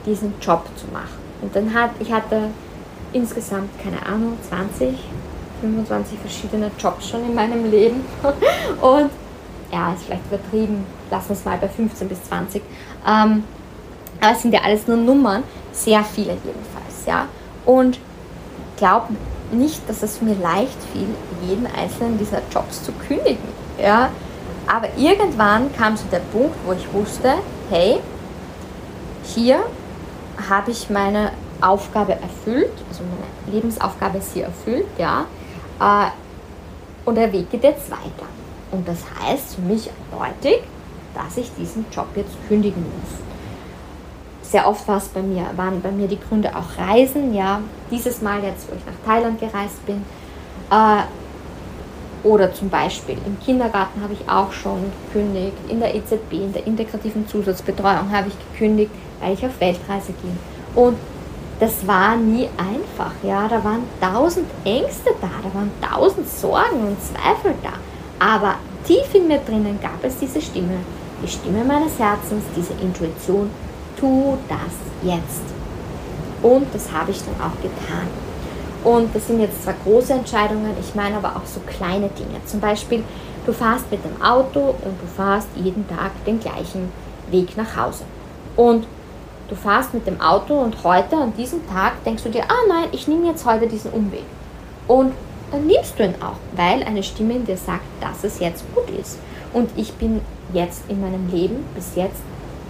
diesen Job zu machen. Und dann hat, ich hatte insgesamt, keine Ahnung, 20, 25 verschiedene Jobs schon in meinem Leben. [LAUGHS] Und ja, ist vielleicht übertrieben, lassen wir es mal bei 15 bis 20. Ähm, aber es sind ja alles nur Nummern, sehr viele jedenfalls, ja. Und glaub nicht, dass es mir leicht fiel, jeden einzelnen dieser Jobs zu kündigen, ja. Aber irgendwann kam zu der Punkt, wo ich wusste, hey, hier habe ich meine Aufgabe erfüllt, also meine Lebensaufgabe ist hier erfüllt, ja. Äh, und der Weg geht jetzt weiter. Und das heißt für mich eindeutig, dass ich diesen Job jetzt kündigen muss sehr oft war es bei mir, waren bei mir die Gründe auch Reisen, ja. Dieses Mal jetzt, wo ich nach Thailand gereist bin. Äh, oder zum Beispiel im Kindergarten habe ich auch schon gekündigt, in der EZB, in der integrativen Zusatzbetreuung habe ich gekündigt, weil ich auf Weltreise ging. Und das war nie einfach, ja. Da waren tausend Ängste da, da waren tausend Sorgen und Zweifel da. Aber tief in mir drinnen gab es diese Stimme, die Stimme meines Herzens, diese Intuition, tu das jetzt. Und das habe ich dann auch getan. Und das sind jetzt zwar große Entscheidungen, ich meine aber auch so kleine Dinge. Zum Beispiel, du fährst mit dem Auto und du fährst jeden Tag den gleichen Weg nach Hause. Und du fährst mit dem Auto und heute an diesem Tag denkst du dir, ah nein, ich nehme jetzt heute diesen Umweg. Und dann nimmst du ihn auch, weil eine Stimme in dir sagt, dass es jetzt gut ist. Und ich bin jetzt in meinem Leben bis jetzt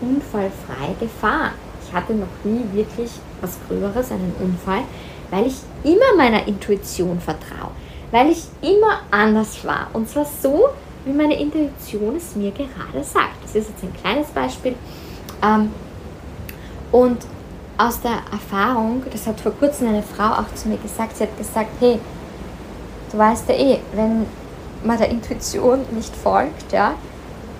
unfallfrei gefahren. Ich hatte noch nie wirklich was Größeres, einen Unfall, weil ich immer meiner Intuition vertraue, weil ich immer anders war. Und zwar so, wie meine Intuition es mir gerade sagt. Das ist jetzt ein kleines Beispiel. Ähm, und aus der Erfahrung, das hat vor kurzem eine Frau auch zu mir gesagt, sie hat gesagt, hey, du weißt ja eh, wenn man der Intuition nicht folgt, ja,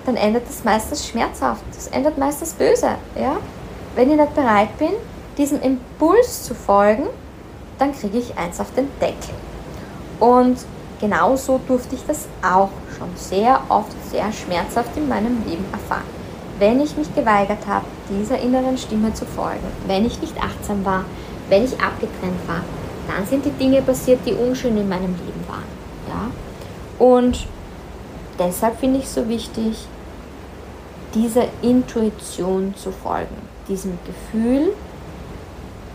dann endet das meistens schmerzhaft. Das endet meistens böse. Ja? Wenn ich nicht bereit bin, diesem Impuls zu folgen, dann kriege ich eins auf den Deckel. Und genauso durfte ich das auch schon sehr oft sehr schmerzhaft in meinem Leben erfahren. Wenn ich mich geweigert habe, dieser inneren Stimme zu folgen, wenn ich nicht achtsam war, wenn ich abgetrennt war, dann sind die Dinge passiert, die unschön in meinem Leben waren. Ja? Und deshalb finde ich es so wichtig, dieser Intuition zu folgen, diesem Gefühl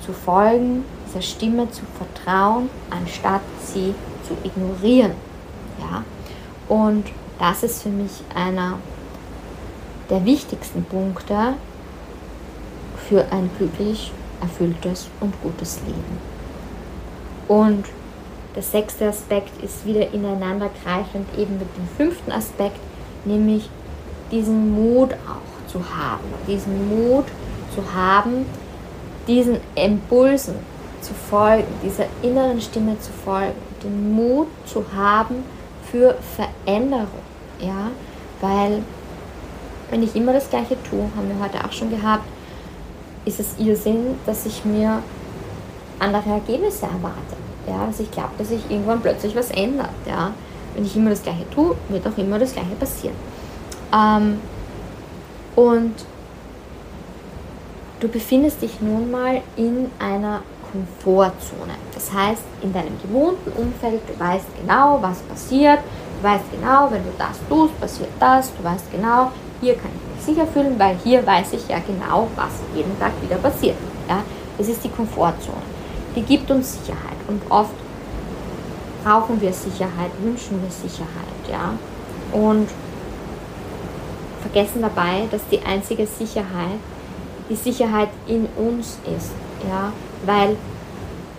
zu folgen, dieser Stimme zu vertrauen, anstatt sie zu ignorieren. Ja? Und das ist für mich einer der wichtigsten Punkte für ein glücklich erfülltes und gutes Leben. Und der sechste Aspekt ist wieder ineinandergreifend eben mit dem fünften Aspekt, nämlich diesen Mut auch zu haben, diesen Mut zu haben, diesen Impulsen zu folgen, dieser inneren Stimme zu folgen, den Mut zu haben für Veränderung, ja, weil wenn ich immer das Gleiche tue, haben wir heute auch schon gehabt, ist es Irrsinn, dass ich mir andere Ergebnisse erwarte. Ja, dass ich glaube, dass sich irgendwann plötzlich was ändert. Ja. Wenn ich immer das Gleiche tue, wird auch immer das Gleiche passieren. Ähm, und du befindest dich nun mal in einer Komfortzone. Das heißt, in deinem gewohnten Umfeld, du weißt genau, was passiert, du weißt genau, wenn du das tust, passiert das, du weißt genau, hier kann ich mich sicher fühlen, weil hier weiß ich ja genau, was jeden Tag wieder passiert. Ja? Das ist die Komfortzone. Die gibt uns Sicherheit und oft brauchen wir Sicherheit, wünschen wir Sicherheit. Ja? Und vergessen dabei, dass die einzige Sicherheit die Sicherheit in uns ist. Ja? Weil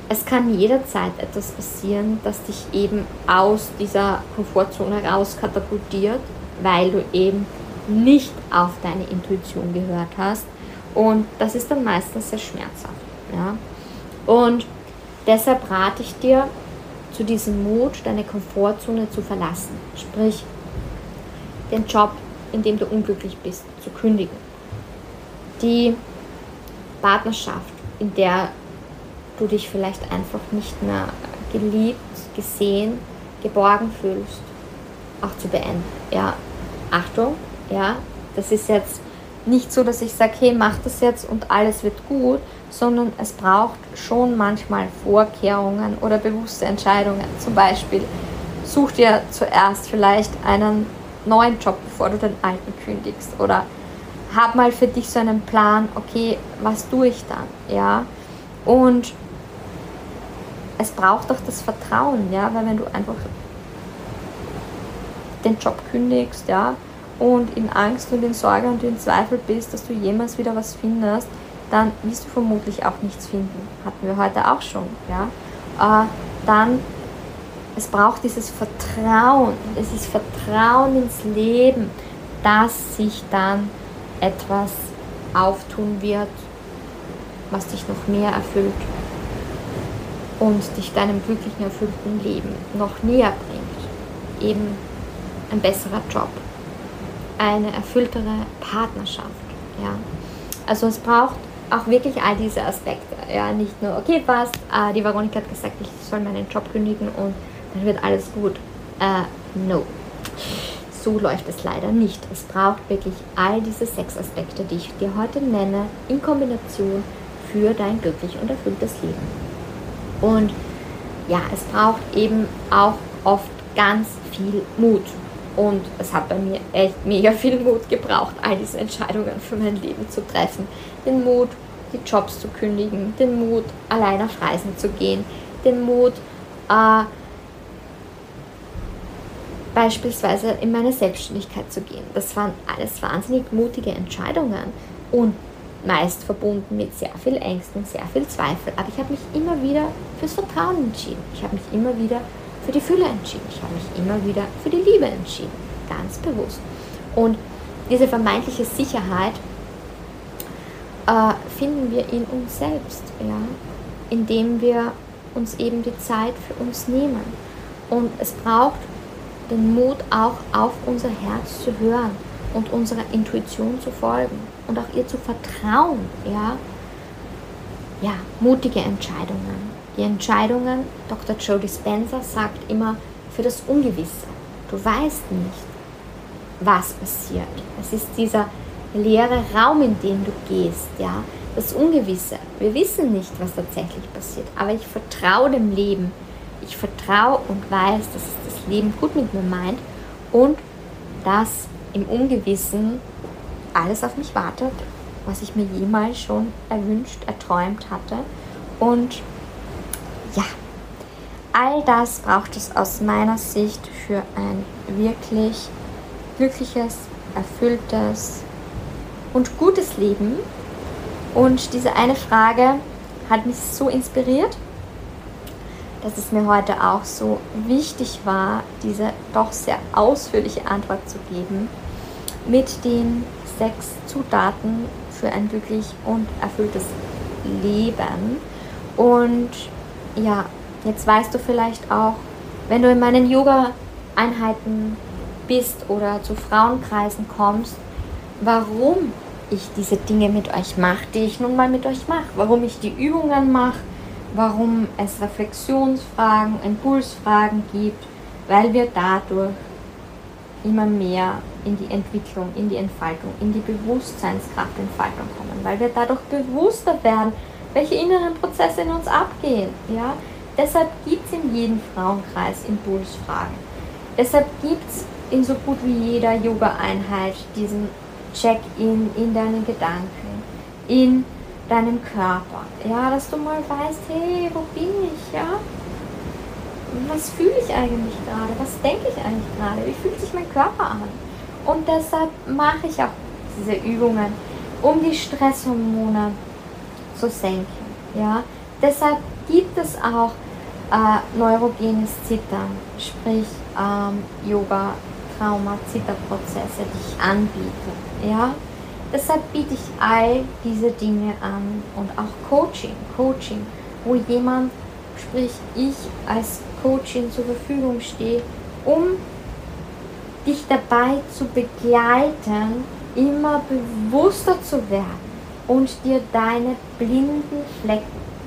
es kann jederzeit etwas passieren, das dich eben aus dieser Komfortzone raus katapultiert, weil du eben nicht auf deine Intuition gehört hast. Und das ist dann meistens sehr schmerzhaft. Ja? Und deshalb rate ich dir zu diesem Mut, deine Komfortzone zu verlassen. Sprich, den Job, in dem du unglücklich bist, zu kündigen. Die Partnerschaft, in der du dich vielleicht einfach nicht mehr geliebt, gesehen, geborgen fühlst, auch zu beenden. Ja, Achtung, ja, das ist jetzt nicht so, dass ich sage, hey, mach das jetzt und alles wird gut, sondern es braucht schon manchmal Vorkehrungen oder bewusste Entscheidungen. Zum Beispiel, such dir zuerst vielleicht einen neuen Job, bevor du den alten kündigst. Oder hab mal für dich so einen Plan, okay, was tue ich dann? Ja. Und es braucht auch das Vertrauen, ja, weil wenn du einfach den Job kündigst, ja, und in Angst und in Sorge und in Zweifel bist, dass du jemals wieder was findest, dann wirst du vermutlich auch nichts finden. Hatten wir heute auch schon. Ja? Äh, dann, es braucht dieses Vertrauen, es ist Vertrauen ins Leben, dass sich dann etwas auftun wird, was dich noch mehr erfüllt und dich deinem glücklichen, erfüllten Leben noch näher bringt. Eben ein besserer Job, eine erfülltere Partnerschaft. Ja? Also es braucht auch wirklich all diese Aspekte. Ja? Nicht nur, okay, passt, äh, die Veronika hat gesagt, ich soll meinen Job kündigen und dann wird alles gut. Äh, no. So läuft es leider nicht. Es braucht wirklich all diese sechs Aspekte, die ich dir heute nenne, in Kombination für dein glücklich und erfülltes Leben. Und ja, es braucht eben auch oft ganz viel Mut. Und es hat bei mir echt mega viel Mut gebraucht, all diese Entscheidungen für mein Leben zu treffen. Den Mut, die Jobs zu kündigen, den Mut, allein auf Reisen zu gehen, den Mut, äh, beispielsweise in meine Selbstständigkeit zu gehen. Das waren alles wahnsinnig mutige Entscheidungen und meist verbunden mit sehr viel Ängsten, sehr viel Zweifel. Aber ich habe mich immer wieder fürs Vertrauen entschieden. Ich habe mich immer wieder für die Fülle entschieden. Ich habe mich immer wieder für die Liebe entschieden. Ganz bewusst. Und diese vermeintliche Sicherheit äh, finden wir in uns selbst, ja? indem wir uns eben die Zeit für uns nehmen. Und es braucht den Mut auch auf unser Herz zu hören und unserer Intuition zu folgen und auch ihr zu vertrauen. Ja, ja mutige Entscheidungen. Die Entscheidungen, Dr. Joe Dispenza sagt immer, für das Ungewisse. Du weißt nicht, was passiert. Es ist dieser leere Raum, in den du gehst, ja, das Ungewisse. Wir wissen nicht, was tatsächlich passiert, aber ich vertraue dem Leben. Ich vertraue und weiß, dass es das Leben gut mit mir meint und dass im Ungewissen alles auf mich wartet, was ich mir jemals schon erwünscht, erträumt hatte. Und ja, all das braucht es aus meiner Sicht für ein wirklich glückliches, erfülltes und gutes Leben. Und diese eine Frage, hat mich so inspiriert, dass es mir heute auch so wichtig war, diese doch sehr ausführliche Antwort zu geben mit den sechs Zutaten für ein glücklich und erfülltes Leben. Und ja, jetzt weißt du vielleicht auch, wenn du in meinen Yoga-Einheiten bist oder zu Frauenkreisen kommst, warum ich diese Dinge mit euch mache, die ich nun mal mit euch mache, warum ich die Übungen mache, warum es Reflexionsfragen, Impulsfragen gibt, weil wir dadurch immer mehr in die Entwicklung, in die Entfaltung, in die Bewusstseinskraftentfaltung kommen, weil wir dadurch bewusster werden, welche inneren Prozesse in uns abgehen. Ja? Deshalb gibt es in jedem Frauenkreis Impulsfragen. Deshalb gibt es in so gut wie jeder Yoga-Einheit diesen Check-in in deinen Gedanken, in deinem Körper. Ja, dass du mal weißt, hey, wo bin ich? Ja? Was fühle ich eigentlich gerade? Was denke ich eigentlich gerade? Wie fühlt sich mein Körper an? Und deshalb mache ich auch diese Übungen, um die Stresshormone zu senken. Ja? Deshalb gibt es auch äh, neurogenes Zittern, sprich ähm, Yoga, Trauma, Zitterprozesse, die ich anbiete. Ja? Deshalb biete ich all diese Dinge an und auch Coaching, Coaching, wo jemand, sprich ich als Coaching zur Verfügung stehe, um dich dabei zu begleiten, immer bewusster zu werden und dir deine blinden Flecken,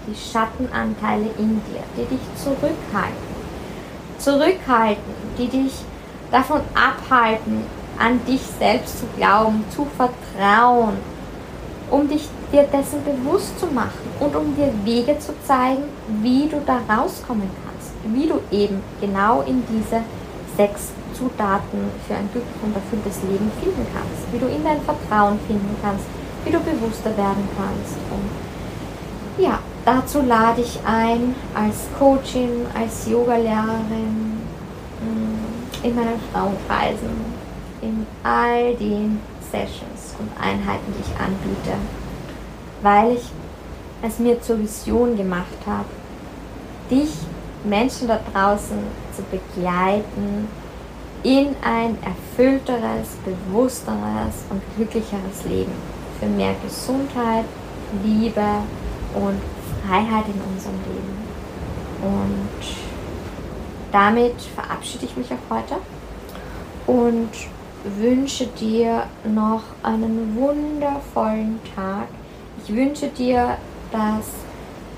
die Schattenanteile in dir, die dich zurückhalten, zurückhalten, die dich davon abhalten, an dich selbst zu glauben, zu vertrauen, um dich dir dessen bewusst zu machen und um dir Wege zu zeigen, wie du da rauskommen kannst, wie du eben genau in diese sechs Zutaten für ein glücklich und erfülltes Leben finden kannst, wie du in dein Vertrauen finden kannst, wie du bewusster werden kannst. Und ja, dazu lade ich ein als Coachin, als Yogalehrerin mm, in meinen Frauenkreisen, in all den Sessions und Einheiten, die ich anbiete, weil ich es mir zur Vision gemacht habe, dich Menschen da draußen zu begleiten in ein erfüllteres, bewussteres und glücklicheres Leben für mehr Gesundheit, Liebe und Freiheit in unserem Leben. Und damit verabschiede ich mich auch heute und wünsche dir noch einen wundervollen Tag. Ich wünsche dir, dass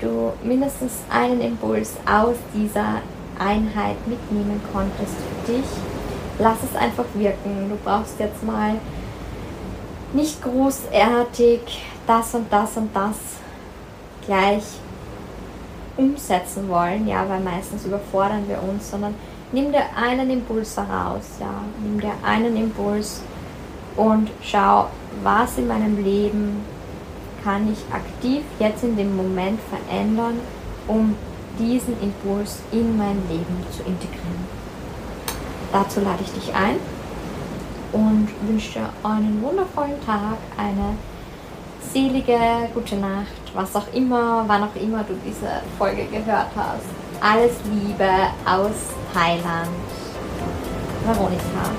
du mindestens einen Impuls aus dieser Einheit mitnehmen konntest für dich. Lass es einfach wirken. Du brauchst jetzt mal nicht großartig das und das und das gleich umsetzen wollen, ja, weil meistens überfordern wir uns, sondern nimm dir einen Impuls heraus, ja, nimm dir einen Impuls und schau, was in meinem Leben kann ich aktiv jetzt in dem Moment verändern, um diesen Impuls in mein Leben zu integrieren. Dazu lade ich dich ein und wünsche dir einen wundervollen Tag, eine selige gute Nacht, was auch immer, wann auch immer du diese Folge gehört hast. Alles Liebe aus Thailand. Veronika.